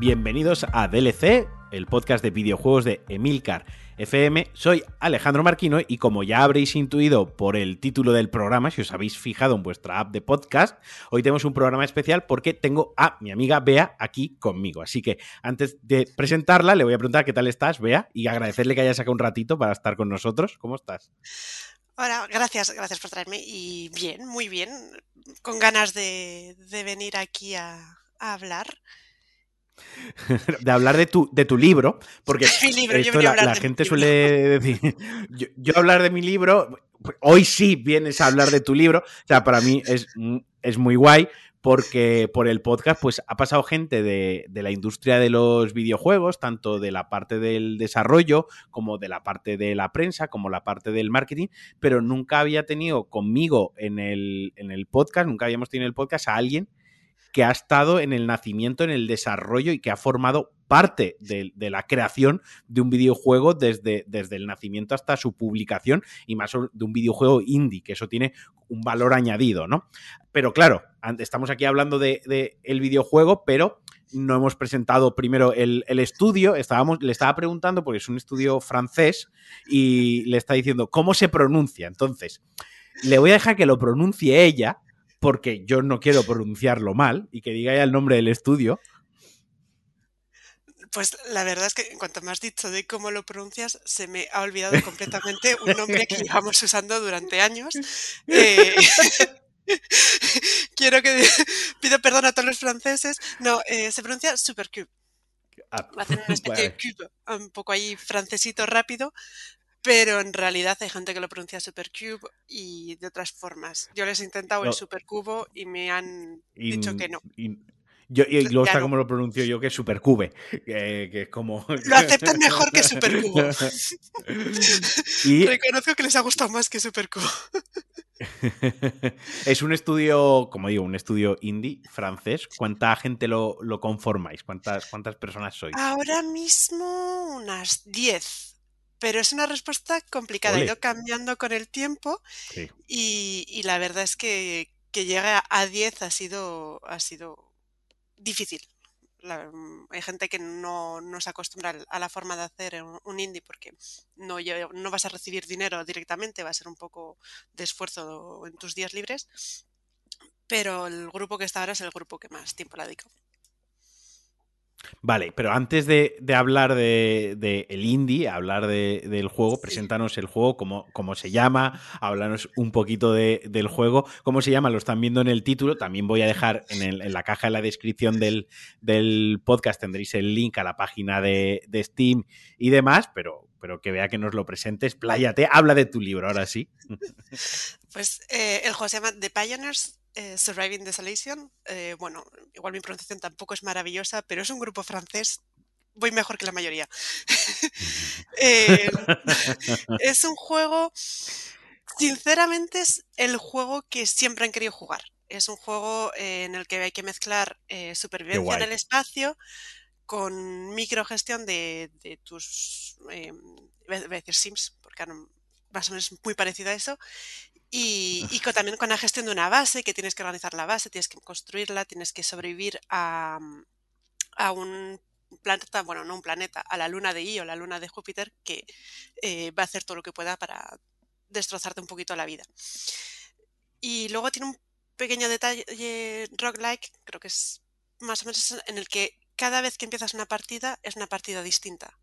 bienvenidos a DLC, el podcast de videojuegos de Emilcar FM. Soy Alejandro Marquino y como ya habréis intuido por el título del programa, si os habéis fijado en vuestra app de podcast, hoy tenemos un programa especial porque tengo a mi amiga Bea aquí conmigo. Así que antes de presentarla, le voy a preguntar qué tal estás, Bea, y agradecerle que haya sacado un ratito para estar con nosotros. ¿Cómo estás? Hola, gracias, gracias por traerme. Y bien, muy bien. Con ganas de, venir aquí a hablar. de hablar de tu, de tu libro, porque esto la, gente suele decir, yo, hablar de mi libro, hoy sí vienes a hablar de tu libro, o sea, para mí es, es muy guay porque por el podcast pues ha pasado gente de, de, la industria de los videojuegos, tanto de la parte del desarrollo como de la parte de la prensa, como la parte del marketing, pero nunca había tenido conmigo en el, en el podcast, nunca habíamos tenido en el podcast a alguien que ha estado en el nacimiento, en el desarrollo y que ha formado parte de, la creación de un videojuego desde, el nacimiento hasta su publicación y más de un videojuego indie, que eso tiene un valor añadido, ¿no? Pero claro, estamos aquí hablando de, el videojuego, pero no hemos presentado primero el, estudio. Estábamos, le estaba preguntando, porque es un estudio francés, y le está diciendo cómo se pronuncia. Entonces, le voy a dejar que lo pronuncie ella, porque yo no quiero pronunciarlo mal y que diga ya el nombre del estudio. Pues la verdad es que en cuanto me has dicho de cómo lo pronuncias, se me ha olvidado completamente un nombre que llevamos usando durante años. Eh, quiero que pido perdón a todos los franceses. No, eh, se pronuncia Supercube. Ah, Hacen una especie de cube, un poco ahí francesito rápido, pero en realidad hay gente que lo pronuncia Supercube y de otras formas. Yo les he intentado el Supercubo y me han dicho que no. yo, y luego está como lo pronuncio yo, que es Supercube, que, es como... Lo aceptan mejor que Supercubo. y... Reconozco que les ha gustado más que Supercubo. es un estudio, como digo, un estudio indie francés. ¿Cuánta gente lo, lo conformáis? ¿Cuántas, ¿Cuántas personas sois? Ahora mismo unas 10 pero es una respuesta complicada. Ha ido cambiando con el tiempo y, la verdad es que que llegue a 10 ha sido, ha sido difícil. Mm, hay gente que no, no, se acostumbra a la forma de hacer un, indie porque no, no vas a recibir dinero directamente, va a ser un poco de esfuerzo en tus días libres. Pero el grupo que está ahora es el grupo que más tiempo le ha dedicado. Vale, pero antes de, hablar de, el indie, hablar del juego, preséntanos el juego, cómo, cómo se llama, háblanos un poquito del juego, cómo se llama, lo están viendo en el título, también voy a dejar en, la caja de la descripción del, podcast, tendréis el link a la página de, Steam y demás, pero, pero que vea que nos lo presentes, pláyate, habla de tu libro, ahora sí. Pues eh, el juego se llama The Pioneers eh, Surviving Desolation. Eh, bueno, igual mi pronunciación tampoco es maravillosa, pero es un grupo francés. Voy mejor que la mayoría. Eh, es un juego, sinceramente, es el juego que siempre han querido jugar. Es un juego en el que hay que mezclar supervivencia en el espacio con microgestión de, de tus, voy a decir Sims, porque más o menos es muy parecido a eso, y, también con la gestión de una base, que tienes que organizar la base, tienes que construirla, tienes que sobrevivir a, a un planeta, bueno, no un planeta, a la luna de Io, la luna de Júpiter, que eh, va a hacer todo lo que pueda para destrozarte un poquito la vida. Y luego tiene un pequeño detalle roguelike, creo que es más o menos en el que cada vez que empiezas una partida es una partida distinta.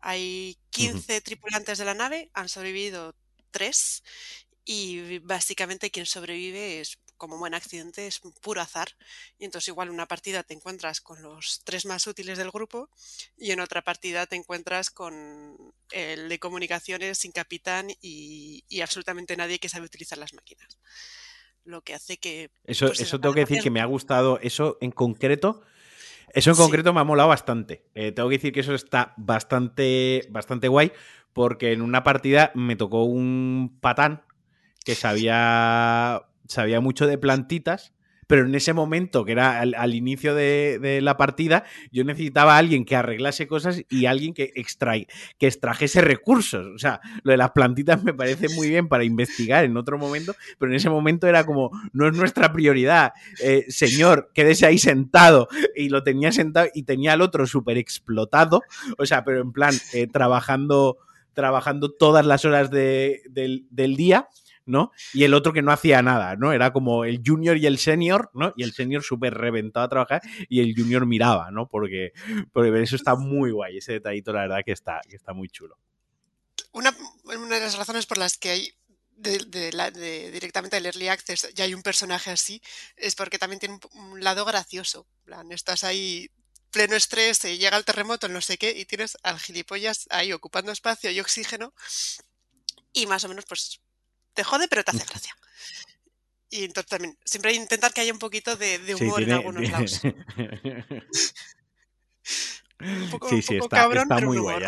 Hay 15 tripulantes de la nave, han sobrevivido 3 y básicamente quien sobrevive es como buen accidente es puro azar. Y entonces igual en una partida te encuentras con los tres más útiles del grupo y en otra partida te encuentras con el de comunicaciones sin capitán y, absolutamente nadie que sabe utilizar las máquinas. Lo que hace que eso, pues eso tengo que decir que me ha gustado eso en concreto eso en concreto me ha molado bastante. Eh, tengo que decir que eso está bastante bastante guay porque en una partida me tocó un patán que sabía, sabía mucho de plantitas, pero en ese momento, que era al, inicio de, la partida, yo necesitaba a alguien que arreglase cosas y alguien que, que extrajese recursos. O sea, lo de las plantitas me parece muy bien para investigar en otro momento, pero en ese momento era como, no es nuestra prioridad. Eh, señor, quédese ahí sentado. Y lo tenía sentado y tenía al otro súper explotado. O sea, pero en plan, eh, trabajando trabajando todas las horas del, día, ¿no? Y el otro que no hacía nada, ¿no? Era como el junior y el senior, ¿no? Y el senior súper reventado a trabajar y el junior miraba, ¿no? Porque, porque eso está muy guay, ese detallito, la verdad, que está, que está muy chulo. Una, una de las razones por las que hay de, directamente del Early Access ya hay un personaje así, es porque también tiene un, lado gracioso. plan, estás ahí pleno estrés, se llega el terremoto, no sé qué, y tienes al gilipollas ahí ocupando espacio y oxígeno, y más o menos pues te jode, pero te hace gracia. Y entonces también, siempre intentar que haya un poquito de, humor en algunos lados. un poco, sí, sí, está, está muy guay.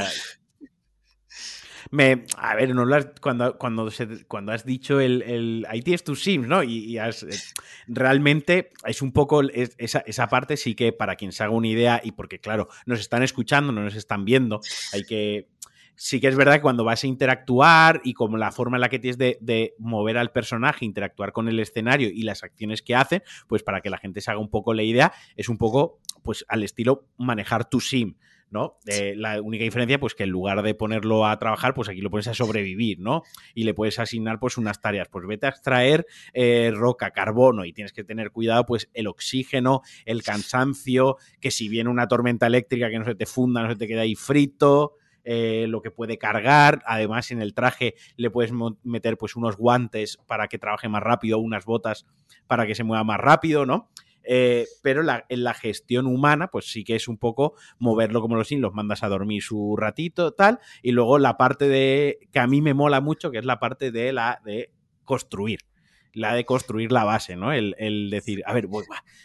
Me, a ver, no cuando, cuando, cuando has dicho el, el ahí tienes tus sims, ¿no? Y, has, eh, realmente es un poco esa, esa, parte sí que para quien se haga una idea y porque claro, nos están escuchando, no nos están viendo, hay que sí que es verdad que cuando vas a interactuar y como la forma en la que tienes de, de, mover al personaje, interactuar con el escenario y las acciones que hacen, pues para que la gente se haga un poco la idea, es un poco pues al estilo manejar tu sim. ¿no? Eh, la única diferencia, pues que en lugar de ponerlo a trabajar, pues aquí lo pones a sobrevivir, ¿no? Y le puedes asignar, pues, unas tareas. Pues vete a extraer eh, roca, carbono, y tienes que tener cuidado, pues, el oxígeno, el cansancio, que si viene una tormenta eléctrica que no se te funda, no se te queda ahí frito. Eh, lo que puede cargar. Además, en el traje le puedes meter pues unos guantes para que trabaje más rápido, unas botas para que se mueva más rápido, ¿no? Eh, pero en la gestión humana, pues sí que es un poco moverlo como los sin, los mandas a dormir su ratito, tal, y luego la parte de que a mí me mola mucho, que es la parte de la de construir la de construir la base, ¿no? El, decir, a ver, voy,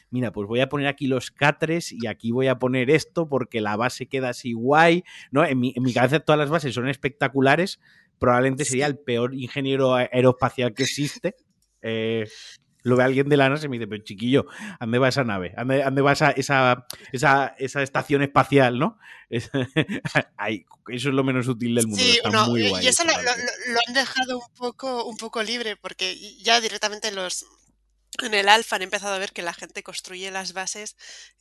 mira, pues voy a poner aquí los catres y aquí voy a poner esto porque la base queda así guay, ¿no? En mi, en mi cabeza todas las bases son espectaculares, probablemente sería el peor ingeniero aeroespacial que existe. Eh, lo ve alguien de la NASA y me dice, pero chiquillo, ¿dónde va esa nave? ¿Dónde, va esa, esa, esa, estación espacial, no? eso es lo menos útil del mundo. Sí, muy guay. Y eso lo, han dejado un poco, un poco libre, porque ya directamente los en el alfa han empezado a ver que la gente construye las bases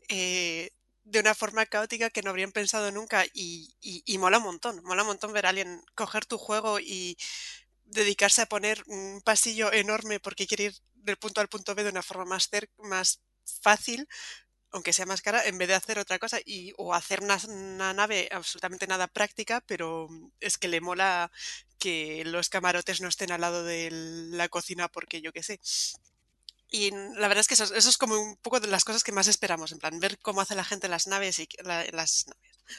eh, de una forma caótica que no habrían pensado nunca y, y mola un montón. Mola un montón ver a alguien coger tu juego y dedicarse a poner un pasillo enorme porque quiere ir del punto A al punto B de una forma más, más fácil, aunque sea más cara, en vez de hacer otra cosa y, o hacer una, nave absolutamente nada práctica, pero es que le mola que los camarotes no estén al lado de la cocina porque yo qué sé. Y la verdad es que eso, es como un poco de las cosas que más esperamos, en plan, ver cómo hace la gente las naves y las naves,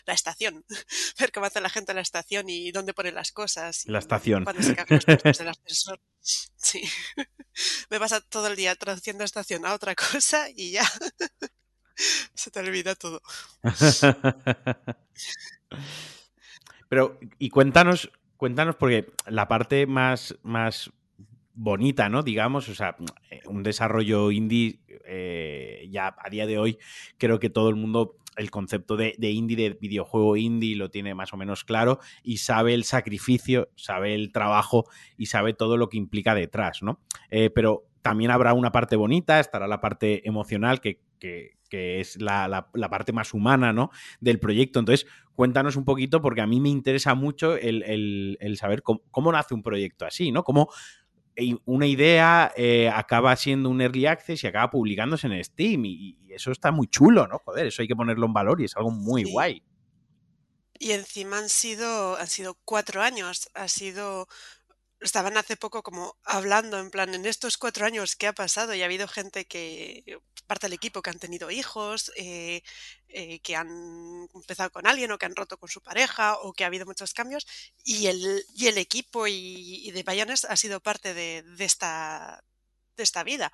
la estación, ver cómo hace la gente la estación y dónde pone las cosas. la estación. Cuando se cagan los del ascensor. Sí. Me pasa todo el día traduciendo estación a otra cosa y ya se te olvida todo. Pero, y cuéntanos, cuéntanos, porque la parte más, más bonita, ¿no? Digamos, o sea, un desarrollo indie eh, ya a día de hoy creo que todo el mundo el concepto de, indie, de videojuego indie, lo tiene más o menos claro y sabe el sacrificio, sabe el trabajo y sabe todo lo que implica detrás, ¿no? Eh, pero también habrá una parte bonita, estará la parte emocional que, es la, parte más humana, ¿no? Del proyecto. Entonces, cuéntanos un poquito, porque a mí me interesa mucho el, saber cómo, cómo, nace un proyecto así, ¿no? Cómo, una idea eh, acaba siendo un early access y acaba publicándose en Steam. Y, eso está muy chulo, ¿no? Joder, eso hay que ponerlo en valor y es algo muy guay. Y encima han sido, han sido cuatro años. Ha sido estaban hace poco como hablando en plan, en estos cuatro años, ¿qué ha pasado? Y ha habido gente que, parte del equipo, que han tenido hijos, eh, eh, que han empezado con alguien o que han roto con su pareja o que ha habido muchos cambios y el, y el equipo y, de Bayones ha sido parte de, de, esta, de esta vida.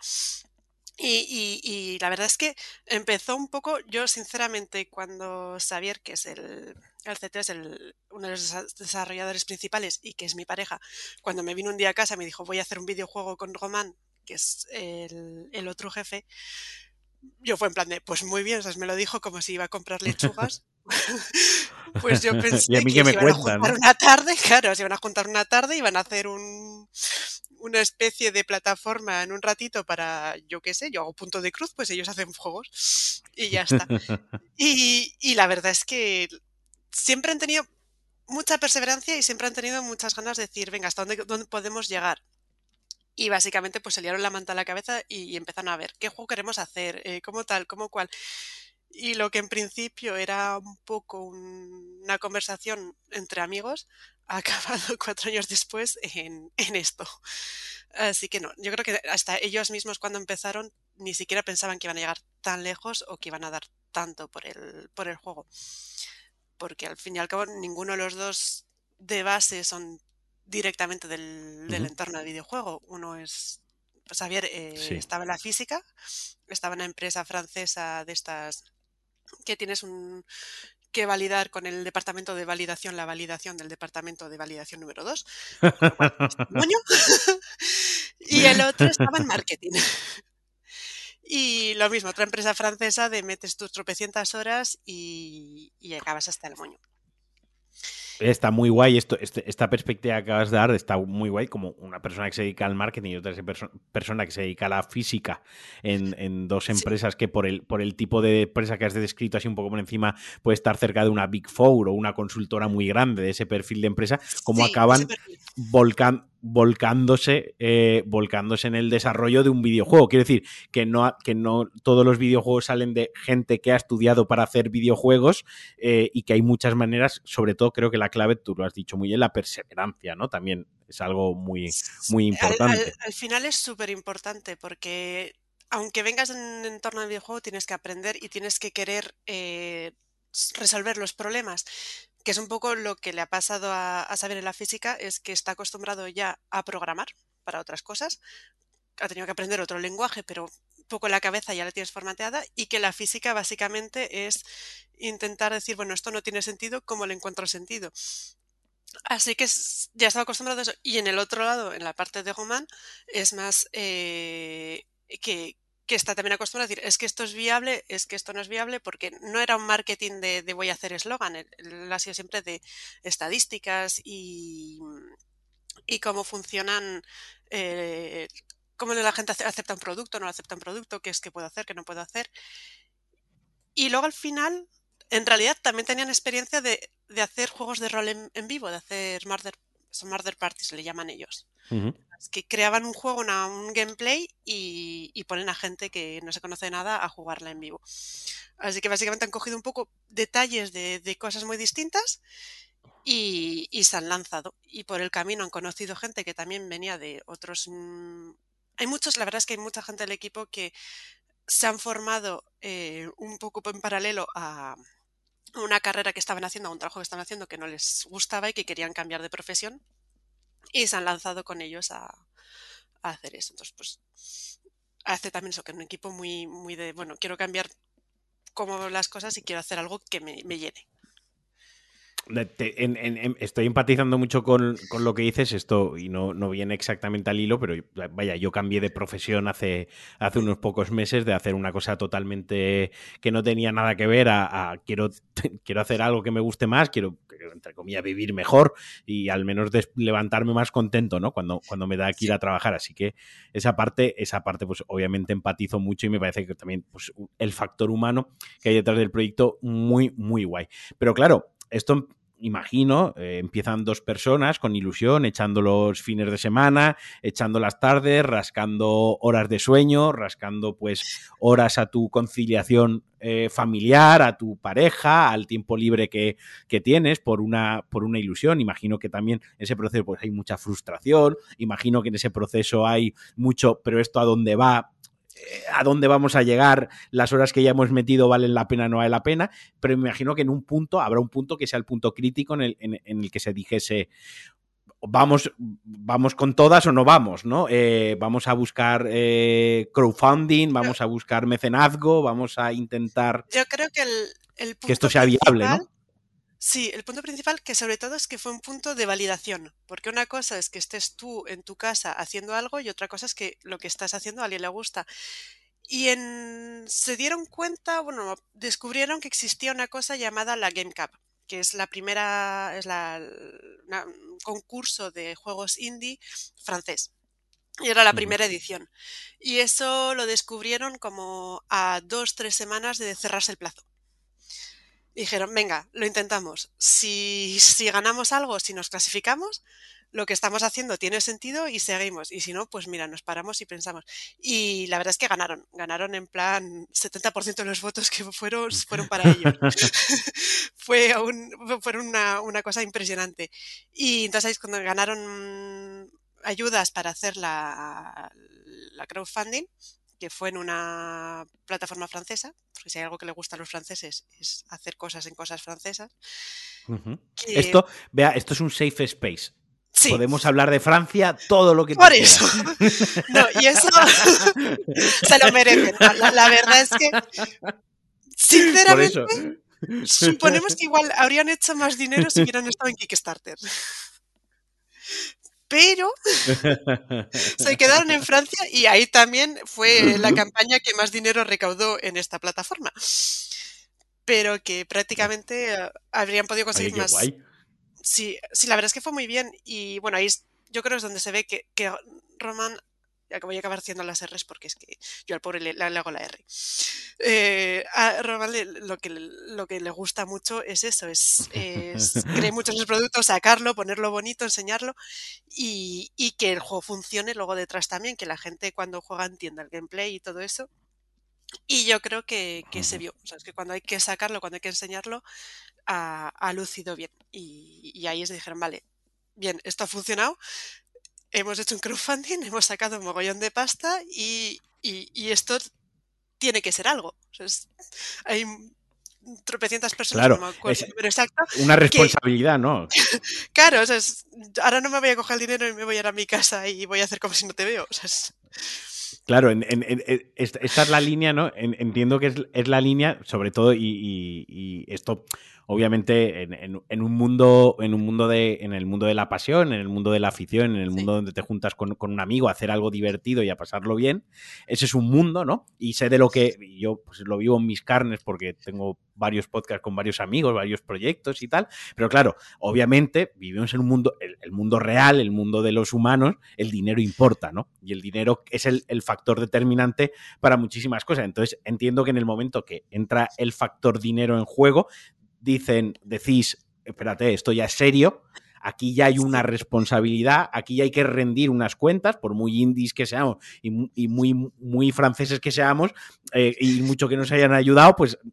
Y, la verdad es que empezó un poco, yo sinceramente, cuando Xavier, que es el, el CT, es el, uno de los desarrolladores principales y que es mi pareja, cuando me vino un día a casa me dijo voy a hacer un videojuego con Román, que es el, otro jefe, yo fue en plan de, pues muy bien, me lo dijo como si iba a comprar lechugas. pues yo pensé que, se iban a juntar una tarde, claro, se iban a juntar una tarde y iban a hacer un, una especie de plataforma en un ratito para, yo qué sé, yo hago punto de cruz, pues ellos hacen juegos y ya está. y, y la verdad es que siempre han tenido mucha perseverancia y siempre han tenido muchas ganas de decir, venga, ¿hasta dónde, dónde podemos llegar? Y básicamente pues se liaron la manta a la cabeza y, empezaron a ver qué juego queremos hacer, eh, cómo tal, cómo cual. Y lo que en principio era un poco una conversación entre amigos ha acabado cuatro años después en, en, esto. Así que no, yo creo que hasta ellos mismos cuando empezaron ni siquiera pensaban que iban a llegar tan lejos o que iban a dar tanto por el, por el juego. Porque al fin y al cabo ninguno de los dos de base son directamente del, entorno del videojuego. Uno es, pues Xavier eh, estaba en la física, estaba en una empresa francesa de estas que tienes un que validar con el departamento de validación la validación del departamento de validación número 2. y el otro estaba en marketing. Y lo mismo, otra empresa francesa de metes tus tropecientas horas y, y acabas hasta el moño. Está muy guay esto, este, esta perspectiva que acabas de dar, está muy guay como una persona que se dedica al marketing y otra persona que se dedica a la física en, dos empresas que por el, por el tipo de empresa que has descrito así un poco por encima puede estar cerca de una Big Four o una consultora muy grande de ese perfil de empresa, como acaban volcando volcándose, eh, volcándose en el desarrollo de un videojuego. Quiero decir que no, que no todos los videojuegos salen de gente que ha estudiado para hacer videojuegos eh, y que hay muchas maneras, sobre todo creo que la clave, tú lo has dicho muy bien, la perseverancia, ¿no? También es algo muy, muy importante. Al, final es súper importante porque aunque vengas en entorno de videojuego, tienes que aprender y tienes que querer eh, resolver los problemas que es un poco lo que le ha pasado a, saber en la física, es que está acostumbrado ya a programar para otras cosas, ha tenido que aprender otro lenguaje, pero poco la cabeza ya la tienes formateada, y que la física básicamente es intentar decir, bueno, esto no tiene sentido, ¿cómo le encuentro sentido? Así que ya estaba acostumbrado a eso. Y en el otro lado, en la parte de Roman, es más eh, que, que está también acostumbrado a decir, es que esto es viable, es que esto no es viable, porque no era un marketing de, voy a hacer eslogan, ha sido siempre de estadísticas y, y cómo funcionan, eh, cómo la gente acepta un producto, no acepta un producto, qué es que puedo hacer, qué no puedo hacer. Y luego al final, en realidad también tenían experiencia de, hacer juegos de rol en, vivo, de hacer murder, murder parties, le llaman ellos que creaban un juego, un gameplay y, ponen a gente que no se conoce nada a jugarla en vivo. Así que básicamente han cogido un poco detalles de, cosas muy distintas y, se han lanzado. Y por el camino han conocido gente que también venía de otros... Mm, hay muchos, la verdad es que hay mucha gente del equipo que se han formado eh, un poco en paralelo a una carrera que estaban haciendo, a un trabajo que estaban haciendo que no les gustaba y que querían cambiar de profesión y se han lanzado con ellos a, hacer eso. Entonces, pues hace también eso, que es un equipo muy, muy de, bueno, quiero cambiar como las cosas y quiero hacer algo que me, me llene estoy empatizando mucho con, lo que dices, esto, y no, no, viene exactamente al hilo, pero vaya, yo cambié de profesión hace, hace unos pocos meses de hacer una cosa totalmente que no tenía nada que ver a, quiero, quiero hacer algo que me guste más, quiero, entre comillas, vivir mejor y al menos levantarme más contento, ¿no? Cuando, cuando me da que ir a trabajar. Así que esa parte, esa parte, pues obviamente empatizo mucho y me parece que también pues, el factor humano que hay detrás del proyecto, muy, muy guay. Pero claro, esto imagino, eh, empiezan dos personas con ilusión, echando los fines de semana, echando las tardes, rascando horas de sueño, rascando pues horas a tu conciliación eh, familiar, a tu pareja, al tiempo libre que, que, tienes por una, por una ilusión. Imagino que también en ese proceso pues, hay mucha frustración, imagino que en ese proceso hay mucho, pero esto a dónde va, a dónde vamos a llegar, las horas que ya hemos metido valen la pena o no vale la pena, pero me imagino que en un punto habrá un punto que sea el punto crítico en el, en, el que se dijese, vamos, vamos con todas o no vamos, ¿no? Eh, vamos a buscar eh, crowdfunding, vamos a buscar mecenazgo, vamos a intentar Yo creo que el, que esto sea viable, ¿no? Sí, el punto principal que sobre todo es que fue un punto de validación, porque una cosa es que estés tú en tu casa haciendo algo y otra cosa es que lo que estás haciendo a alguien le gusta. Y en, se dieron cuenta, bueno, descubrieron que existía una cosa llamada la Game Cup, que es la primera, es la, un concurso de juegos indie francés. Y era la primera edición. Y eso lo descubrieron como a dos, tres semanas de cerrarse el plazo. Dijeron, venga, lo intentamos. Si, si ganamos algo, si nos clasificamos, lo que estamos haciendo tiene sentido y seguimos. Y si no, pues mira, nos paramos y pensamos. Y la verdad es que ganaron. Ganaron en plan 70% de los votos que fueron, fueron para ellos. Fue un, fueron una, una, cosa impresionante. Y entonces cuando ganaron ayudas para hacer la, la crowdfunding, que fue en una plataforma francesa, porque si hay algo que le gusta a los franceses es hacer cosas en cosas francesas. Esto, vea, esto es un safe space. Podemos hablar de Francia todo lo que Por eso. No, y eso se lo merecen. La, verdad es que, sinceramente, suponemos que igual habrían hecho más dinero si hubieran estado en Kickstarter. Pero se quedaron en Francia y ahí también fue la campaña que más dinero recaudó en esta plataforma. Pero que prácticamente eh, habrían podido conseguir más. Sí, sí, la verdad es que fue muy bien. Y bueno, ahí yo creo que es donde se ve que, que Roman voy a acabar haciendo las R's porque es que yo al pobre le, hago la R. Eh, a Roman lo, que, lo que le gusta mucho es eso, es, es creer mucho en los productos, sacarlo, ponerlo bonito, enseñarlo y, y, que el juego funcione luego detrás también, que la gente cuando juega entienda el gameplay y todo eso. Y yo creo que, que se vio, o sea, es que cuando hay que sacarlo, cuando hay que enseñarlo, ha, lucido bien. Y, ahí es dijeron, vale, bien, esto ha funcionado, hemos hecho un crowdfunding, hemos sacado un mogollón de pasta y, esto tiene que ser algo. hay tropecientas personas, claro, Una responsabilidad, ¿no? claro, ahora no me voy a coger el dinero y me voy a ir a mi casa y voy a hacer como si no te veo. Claro, esta, es la línea, ¿no? entiendo que es, la línea, sobre todo, y esto obviamente en, un mundo, en un mundo de, en el mundo de la pasión, en el mundo de la afición, en el mundo donde te juntas con, un amigo a hacer algo divertido y a pasarlo bien, ese es un mundo, ¿no? Y sé de lo que yo pues, lo vivo en mis carnes porque tengo varios podcasts con varios amigos, varios proyectos y tal, pero claro, obviamente vivimos en un mundo, el, mundo real, el mundo de los humanos, el dinero importa, ¿no? Y el dinero es el, el factor determinante para muchísimas cosas. Entonces entiendo que en el momento que entra el factor dinero en juego, dicen, decís, espérate, esto ya es serio, aquí ya hay una responsabilidad, aquí ya hay que rendir unas cuentas, por muy indies que seamos y, muy, muy franceses que seamos, eh, y mucho que nos hayan ayudado, pues eh,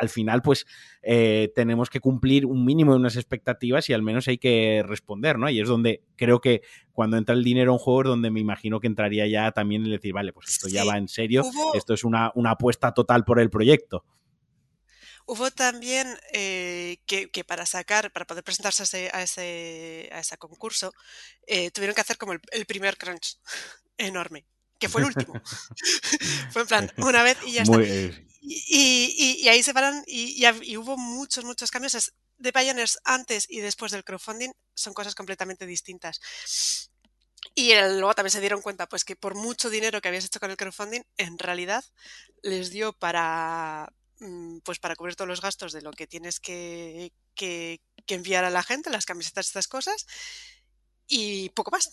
al final, pues eh, tenemos que cumplir un mínimo de unas expectativas y al menos hay que responder, ¿no? Y es donde creo que cuando entra el dinero en juego es donde me imagino que entraría ya también el decir, vale, pues esto ya va en serio, esto es una, una apuesta total por el proyecto. Hubo también eh, que, para sacar, para poder presentarse a ese, a ese, concurso, eh, tuvieron que hacer como el, primer crunch enorme, que fue el último. fue en plan, una vez y ya está. Y, ahí se paran y, hubo muchos, muchos cambios. De Pioneers antes y después del crowdfunding son cosas completamente distintas. Y luego también se dieron cuenta pues que por mucho dinero que habías hecho con el crowdfunding, en realidad les dio para, pues para cubrir todos los gastos de lo que tienes que, enviar a la gente, las camisetas, estas cosas, y poco más.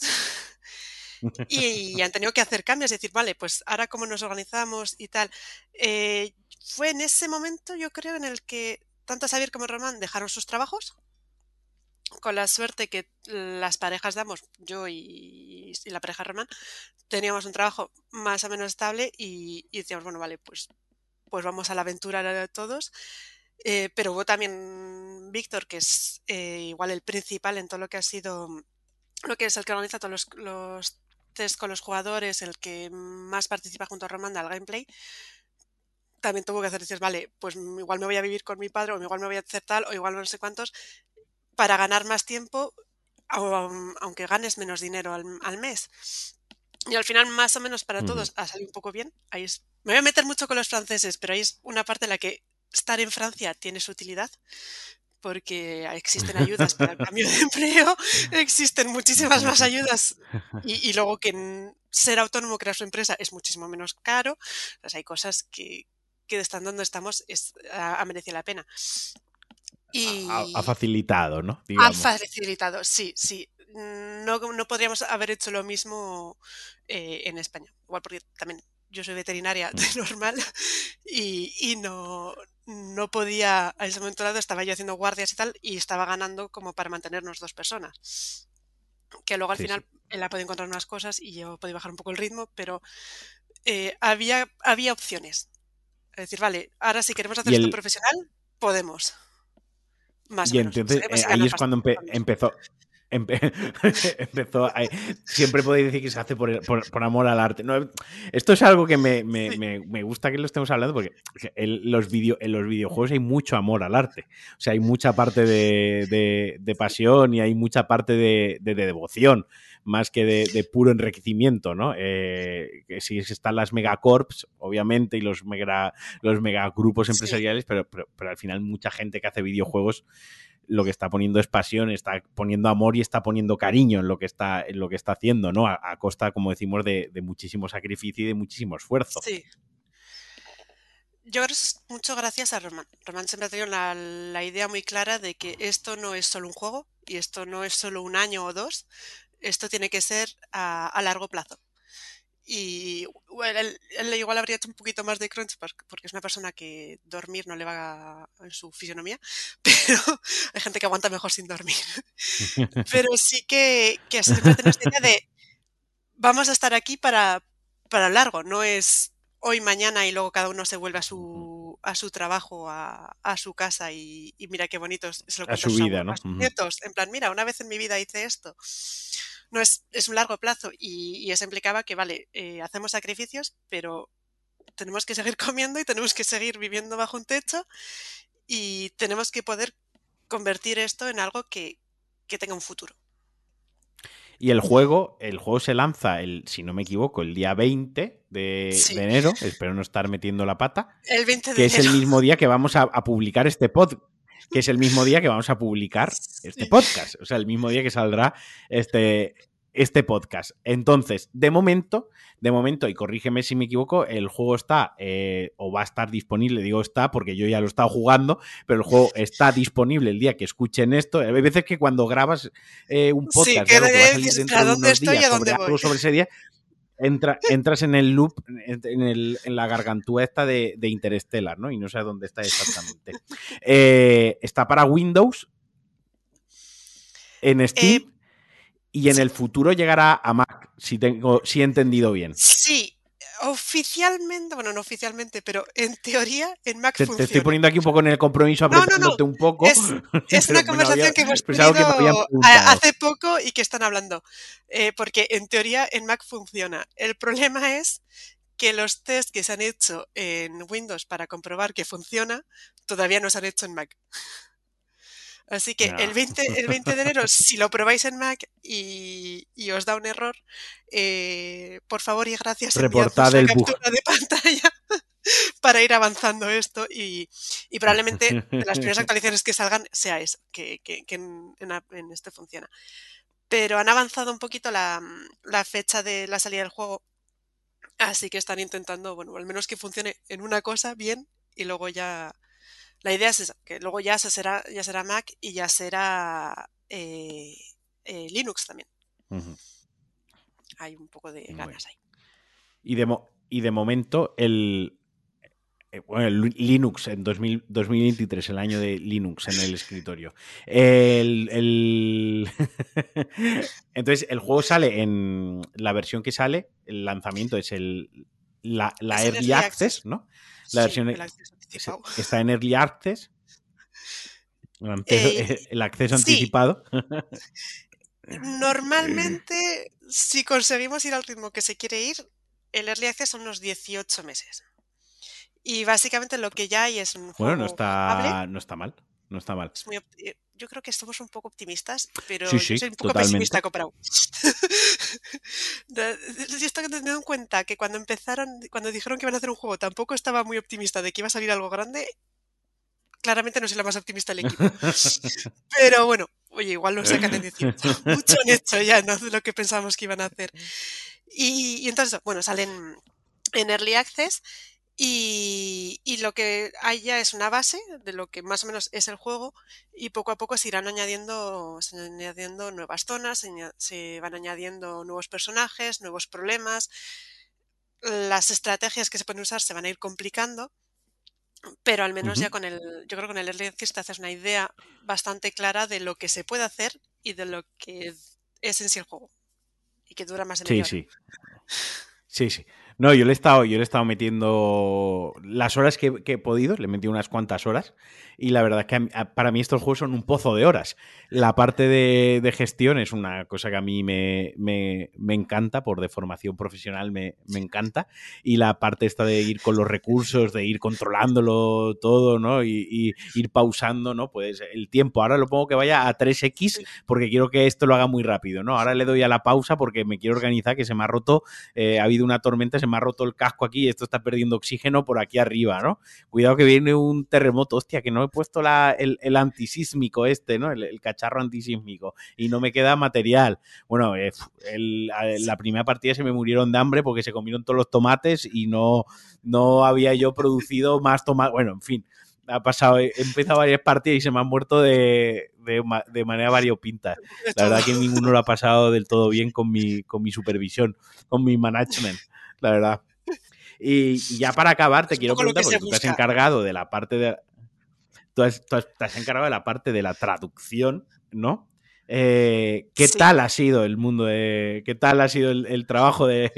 y han tenido que hacer cambios, decir, vale, pues ahora cómo nos organizamos y tal. Eh, fue en ese momento, yo creo, en el que tanto Xavier como Román dejaron sus trabajos, con la suerte que las parejas damos, yo y, la pareja Román, teníamos un trabajo más o menos estable y, y decíamos, bueno, vale, pues pues vamos a la aventura de todos. Eh, pero hubo también Víctor, que es eh, igual el principal en todo lo que ha sido, lo que es el que organiza todos los, test con los jugadores, el que más participa junto a Romanda al gameplay, también tuvo que hacer decir, vale, pues igual me voy a vivir con mi padre, o igual me voy a hacer tal, o igual no sé cuántos, para ganar más tiempo, aunque ganes menos dinero al, al mes. Y al final, más o menos para todos, ha salido un poco bien. Ahí me voy a meter mucho con los franceses, pero ahí es una parte en la que estar en Francia tiene su utilidad. porque existen ayudas para el cambio de empleo, existen muchísimas más ayudas y, luego que ser autónomo, crear su empresa es muchísimo menos caro. Pues hay cosas que, que estando donde estamos es, ha, merecido la pena. Y... Ha, facilitado, ¿no? Ha facilitado, sí, sí. No, no podríamos haber hecho lo mismo eh, en España. Igual porque también yo soy veterinaria de mm. normal y, y no, no podía, a ese momento dado estaba yo haciendo guardias y tal, y estaba ganando como para mantenernos dos personas. Que luego al final él ha podido encontrar unas cosas y yo podía bajar un poco el ritmo, pero eh, había, había opciones. Es decir, vale, ahora si queremos hacer esto profesional, podemos. Más y entonces eh, ahí es cuando empezó, empezó siempre podéis decir que se hace por, amor al arte. esto es algo que me, gusta que lo estemos hablando porque los en los videojuegos hay mucho amor al arte. O sea, hay mucha parte de, pasión y hay mucha parte de, devoción más que de, puro enriquecimiento, ¿no? Eh, que si están las megacorps, obviamente, y los mega, los megagrupos empresariales, pero, pero al final mucha gente que hace videojuegos lo que está poniendo es pasión, está poniendo amor y está poniendo cariño en lo que está, en lo que está haciendo, ¿no? A, costa, como decimos, de, muchísimo sacrificio y de muchísimo esfuerzo. Sí. Yo creo que es mucho gracias a Román. Román siempre ha tenido la, idea muy clara de que esto no es solo un juego y esto no es solo un año o dos, esto tiene que ser a largo plazo. Y bueno, él, igual habría hecho un poquito más de crunch porque es una persona que dormir no le va en su fisionomía, pero hay gente que aguanta mejor sin dormir. Pero sí que, que siempre tenemos esta idea de vamos a estar aquí para, para largo, no es hoy, mañana y luego cada uno se vuelve a su, a su trabajo, a, a su casa y, mira qué bonito es lo que A su vida, ¿no? En plan, mira, una vez en mi vida hice esto no es, es un largo plazo y, eso implicaba que, vale, eh, hacemos sacrificios, pero tenemos que seguir comiendo y tenemos que seguir viviendo bajo un techo y tenemos que poder convertir esto en algo que, tenga un futuro. Y el juego, el juego se lanza, el, si no me equivoco, el día 20 de, enero. Espero no estar metiendo la pata. El 20 de que es el mismo día que vamos a, publicar este podcast que es el mismo día que vamos a publicar este podcast. O sea, el mismo día que saldrá este, este podcast. Entonces, de momento, de momento, y corrígeme si me equivoco, el juego está eh, o va a estar disponible, digo está porque yo ya lo he estado jugando, pero el juego está disponible el día que escuchen esto. Hay veces que cuando grabas eh, un podcast, que, sobre sobre ese día, entras en el loop, en, la gargantúa esta de, de, Interstellar, ¿no? Y no sé dónde está exactamente. Eh, está para Windows, en Steam y en el futuro llegará a Mac, si, tengo, si he entendido bien. Sí, oficialmente, bueno, no oficialmente, pero en teoría en Mac te, funciona. Te estoy poniendo aquí un poco en el compromiso, apretándote un poco. Es, una conversación que hemos tenido hace poco y que están hablando. Eh, porque en teoría en Mac funciona. El problema es que los tests que se han hecho en Windows para comprobar que funciona todavía no se han hecho en Mac. Así que el, 20, el 20 de enero, si lo probáis en Mac y, os da un error, eh, por favor y gracias, reportad el captura de pantalla para ir avanzando esto y, probablemente las primeras actualizaciones que salgan sea eso, que, en, este funciona. Pero han avanzado un poquito la, la fecha de la salida del juego, así que están intentando, bueno, al menos que funcione en una cosa bien y luego ya la idea es esa, que luego ya será, ya será Mac y ya será eh, eh, Linux también. Hay un poco de ganas ahí. Y de, y de momento el, eh, Linux en 2023, el año de Linux en el escritorio. El, Entonces, el juego sale en la versión que sale, el lanzamiento es el la, Early Access, ¿no? La versión está en Early Access. Eh, el acceso anticipado. Normalmente, si conseguimos ir al ritmo que se quiere ir, el Early Access son unos 18 meses. Y básicamente lo que ya hay es un Bueno, no está, no está mal. No está mal. Eh, yo creo que somos un poco optimistas, pero soy un poco pesimista comparado. yo estoy teniendo en cuenta que cuando empezaron, cuando dijeron que iban a hacer un juego, tampoco estaba muy optimista de que iba a salir algo grande. claramente no soy la más optimista del equipo. Pero bueno, oye, igual lo sacan en 18. Mucho han hecho ya, no de lo que pensábamos que iban a hacer. Y, entonces, bueno, salen en Early Access y, lo que hay ya es una base de lo que más o menos es el juego y poco a poco se irán añadiendo, se añadiendo nuevas zonas, se, van añadiendo nuevos personajes, nuevos problemas. Las estrategias que se pueden usar se van a ir complicando, pero al menos ya con el, yo creo que con el Early Access te haces una idea bastante clara de lo que se puede hacer y de lo que es en sí el juego y que dura más de Sí, sí. Sí, sí. No, yo le he estado, yo le he estado metiendo las horas que, he podido, le he metido unas cuantas horas. Y la verdad es que para mí estos juegos son un pozo de horas. La parte de, gestión es una cosa que a mí me, encanta, por deformación profesional me, encanta. Y la parte esta de ir con los recursos, de ir controlándolo todo, ¿no? Y, ir pausando, ¿no? Pues el tiempo. Ahora lo pongo que vaya a 3x porque quiero que esto lo haga muy rápido, ¿no? Ahora le doy a la pausa porque me quiero organizar, que se me ha roto, eh, ha habido una tormenta, se me ha roto el casco aquí esto está perdiendo oxígeno por aquí arriba, ¿no? Cuidado que viene un terremoto, hostia, que no he puesto el, antisísmico este, ¿no? El, cacharro antisísmico y no me queda material. Bueno, eh, la primera partida se me murieron de hambre porque se comieron todos los tomates y no, no había yo producido más tomates. Bueno, en fin ha pasado, he empezado varias partidas y se me han muerto de, de, manera variopinta. La verdad que ninguno lo ha pasado del todo bien con mi, con mi supervisión, con mi management la verdad. Y, ya para acabar, te quiero preguntar, porque tú te has encargado de la parte de. Tú, has, te has encargado de la parte de la traducción, ¿no? Eh, ¿Qué tal ha sido el mundo de. ¿Qué tal ha sido el, trabajo de,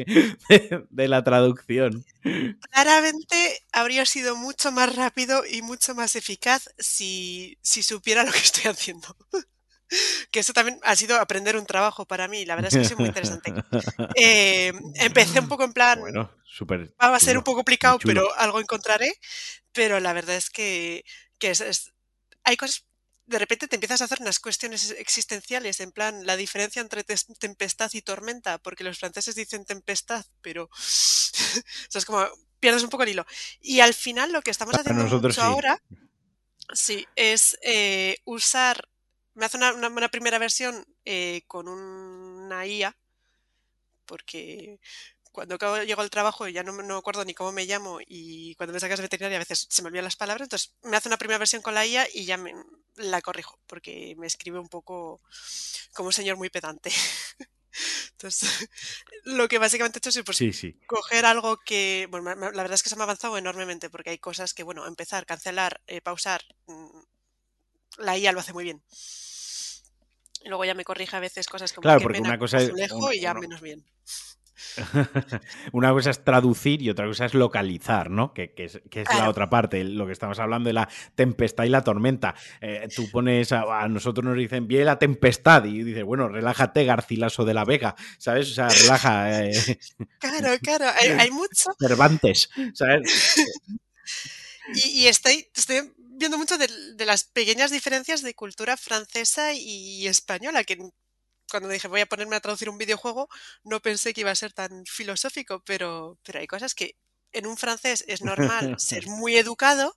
de, la traducción? Claramente habría sido mucho más rápido y mucho más eficaz si, si supiera lo que estoy haciendo que eso también ha sido aprender un trabajo para mí, la verdad es que ha sido muy interesante. Eh, empecé un poco en plan, bueno, super va a ser un poco complicado, pero algo encontraré, pero la verdad es que, es, hay cosas, de repente te empiezas a hacer unas cuestiones existenciales, en plan, la diferencia entre tempestad y tormenta, porque los franceses dicen tempestad, pero es como pierdes un poco el hilo. Y al final lo que estamos haciendo mucho ahora, sí, es eh, usar me hace una, primera versión eh, con una IA, porque cuando llego al trabajo ya no, me acuerdo ni cómo me llamo y cuando me sacas de veterinaria a veces se me olvidan las palabras, entonces me hace una primera versión con la IA y ya me, la corrijo, porque me escribe un poco como un señor muy pedante. Entonces, lo que básicamente he hecho es pues, coger algo que, bueno, la verdad es que se me ha avanzado enormemente porque hay cosas que, bueno, empezar, cancelar, eh, pausar, mm, la IA lo hace muy bien. Y luego ya me corrige a veces cosas como claro, porque una cosa es y ya menos bien. una cosa es traducir y otra cosa es localizar, ¿no? Que, es, la otra parte, lo que estamos hablando de la tempestad y la tormenta. Eh, tú pones, a, nosotros nos dicen, viene la tempestad y dices, bueno, relájate, Garcilaso de la Vega, ¿sabes? O sea, relaja. Eh. Claro, claro, hay, mucho. Cervantes, ¿sabes? Y, estoy, estoy viendo mucho de, las pequeñas diferencias de cultura francesa y española, que cuando dije voy a ponerme a traducir un videojuego, no pensé que iba a ser tan filosófico, pero, pero hay cosas que en un francés es normal ser muy educado.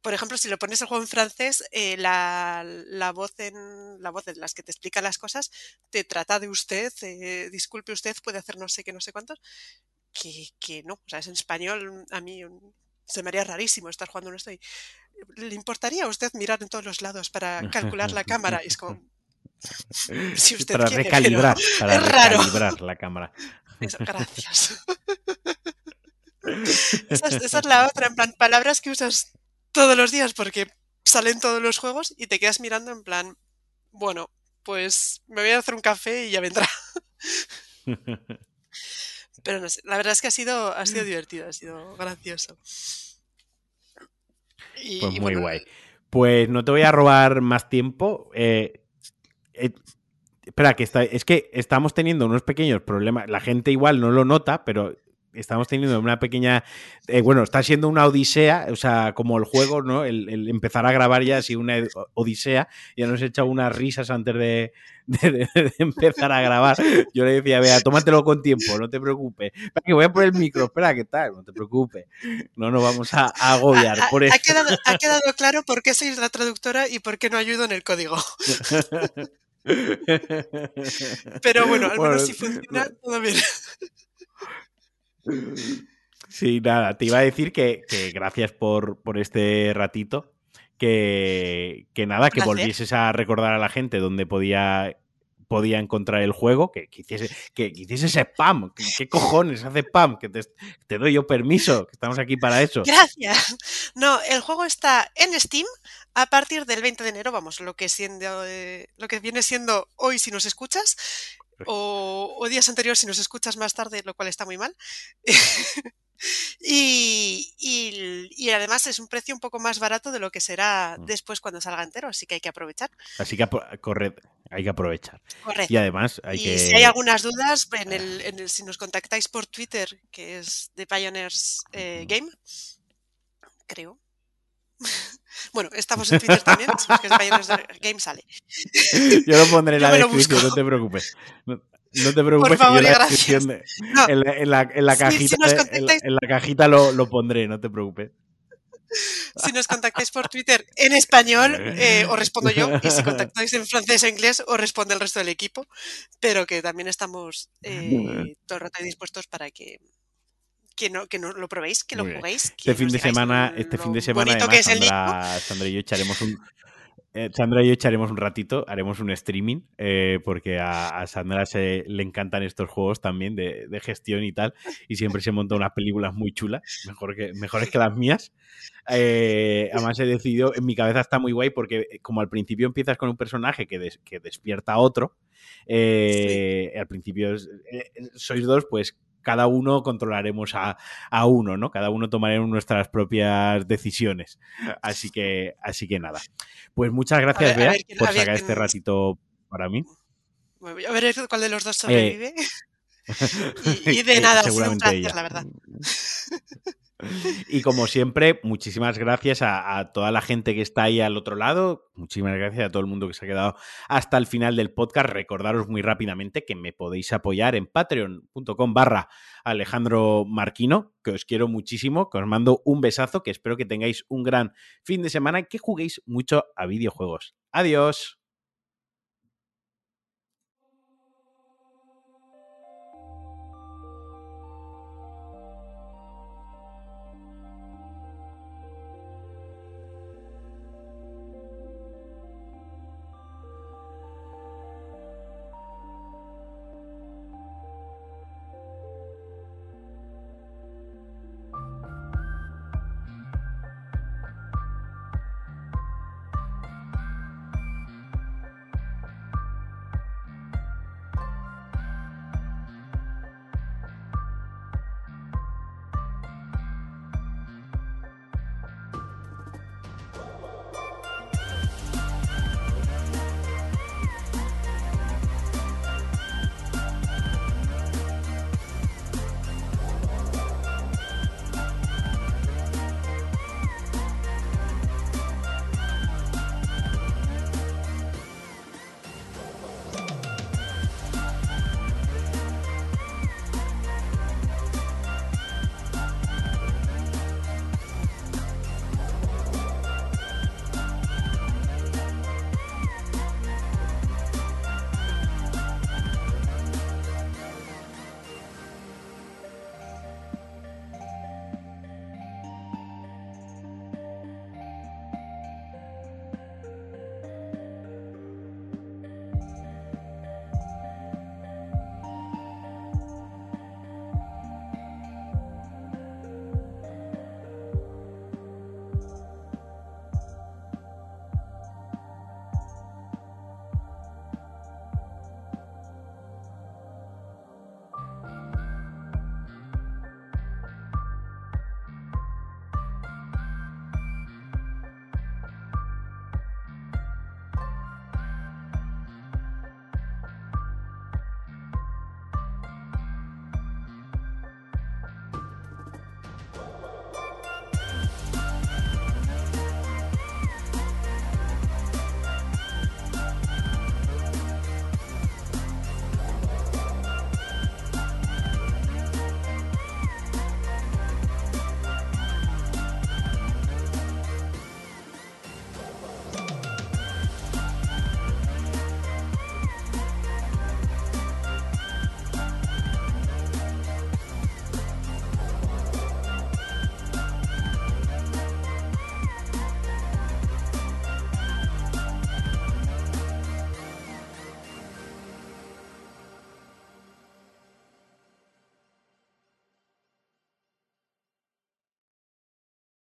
Por ejemplo, si lo pones el juego en francés, eh, la, la, voz en la voz de las que te explica las cosas te trata de usted, eh, disculpe usted, puede hacer no sé qué, no sé cuántos, que, que no, o sea, es en español, a mí se me haría rarísimo estar jugando no estoy. ¿Le importaría a usted mirar en todos los lados para calcular la cámara? es como. Si usted para recalibrar, para recalibrar la cámara. gracias. esa, es, la otra, en plan, palabras que usas todos los días porque salen todos los juegos y te quedas mirando en plan, bueno, pues me voy a hacer un café y ya vendrá. Pero no sé, la verdad es que ha sido, ha sido divertido, ha sido gracioso. Pues muy guay. Pues no te voy a robar más tiempo. Eh, eh, espera, que está, es que estamos teniendo unos pequeños problemas. La gente igual no lo nota, pero estamos teniendo una pequeña. Eh, bueno, está siendo una odisea, o sea, como el juego, ¿no? El, empezar a grabar ya así una odisea. Ya nos he echado unas risas antes de, empezar a grabar. Yo le decía, vea, tómatelo con tiempo, no te preocupes. que voy a poner el micro, espera, ¿qué tal? No te preocupes. No nos vamos a, agobiar por eso. Ha quedado, ha quedado claro por qué soy la traductora y por qué no ayudo en el código. Pero bueno, al menos si funciona, todo bien. Sí, nada, te iba a decir que, gracias por, este ratito. Que, nada, que volvieses a recordar a la gente dónde podía podía encontrar el juego, que, que hiciese, que, hiciese spam. ¿Qué, cojones hace spam? Que te, doy yo permiso, que estamos aquí para eso. Gracias. No, el juego está en Steam a partir del 20 de enero, vamos, lo que, siendo, eh, lo que viene siendo hoy si nos escuchas, o, días anteriores si nos escuchas más tarde, lo cual está muy mal. y, y, además es un precio un poco más barato de lo que será mm. después cuando salga entero, así que hay que aprovechar. Así que corred, hay que aprovechar. Y además hay y que... Si hay algunas dudas, en el, en el, si nos contactáis por Twitter, que es de Pioneers eh, Game, creo. Bueno, estamos en Twitter también, si Pioneers Game sale. Yo lo pondré en la descripción, no te preocupes. No, te preocupes, Por favor, yo la en, la, en, la, cajita, en, la cajita lo, lo, pondré, no te preocupes. Si nos contactáis por Twitter en español, eh, os respondo yo. Y si contactáis en francés o inglés, os responde el resto del equipo. Pero que también estamos eh, todo el rato dispuestos para que, que no, que no lo probéis, que lo juguéis. este fin de semana, este fin de semana, Sandra, y yo echaremos un. Eh, Sandra y yo echaremos un ratito, haremos un streaming, eh, porque a, Sandra se, le encantan estos juegos también de, gestión y tal, y siempre se monta unas películas muy chulas, mejor que, mejores que las mías. Eh, además he decidido, en mi cabeza está muy guay, porque como al principio empiezas con un personaje que, que despierta a otro, al principio sois dos, pues cada uno controlaremos a, uno, ¿no? Cada uno tomaremos nuestras propias decisiones. Así que, así que nada. Pues muchas gracias, Bea, por sacar este ratito para mí. A ver cuál de los dos sobrevive. Eh, y, de nada, seguramente la verdad. Y como siempre, muchísimas gracias a, toda la gente que está ahí al otro lado. Muchísimas gracias a todo el mundo que se ha quedado hasta el final del podcast. Recordaros muy rápidamente que me podéis apoyar en patreon.com barra Alejandro Marquino, que os quiero muchísimo, que os mando un besazo, que espero que tengáis un gran fin de semana y que juguéis mucho a videojuegos. Adiós.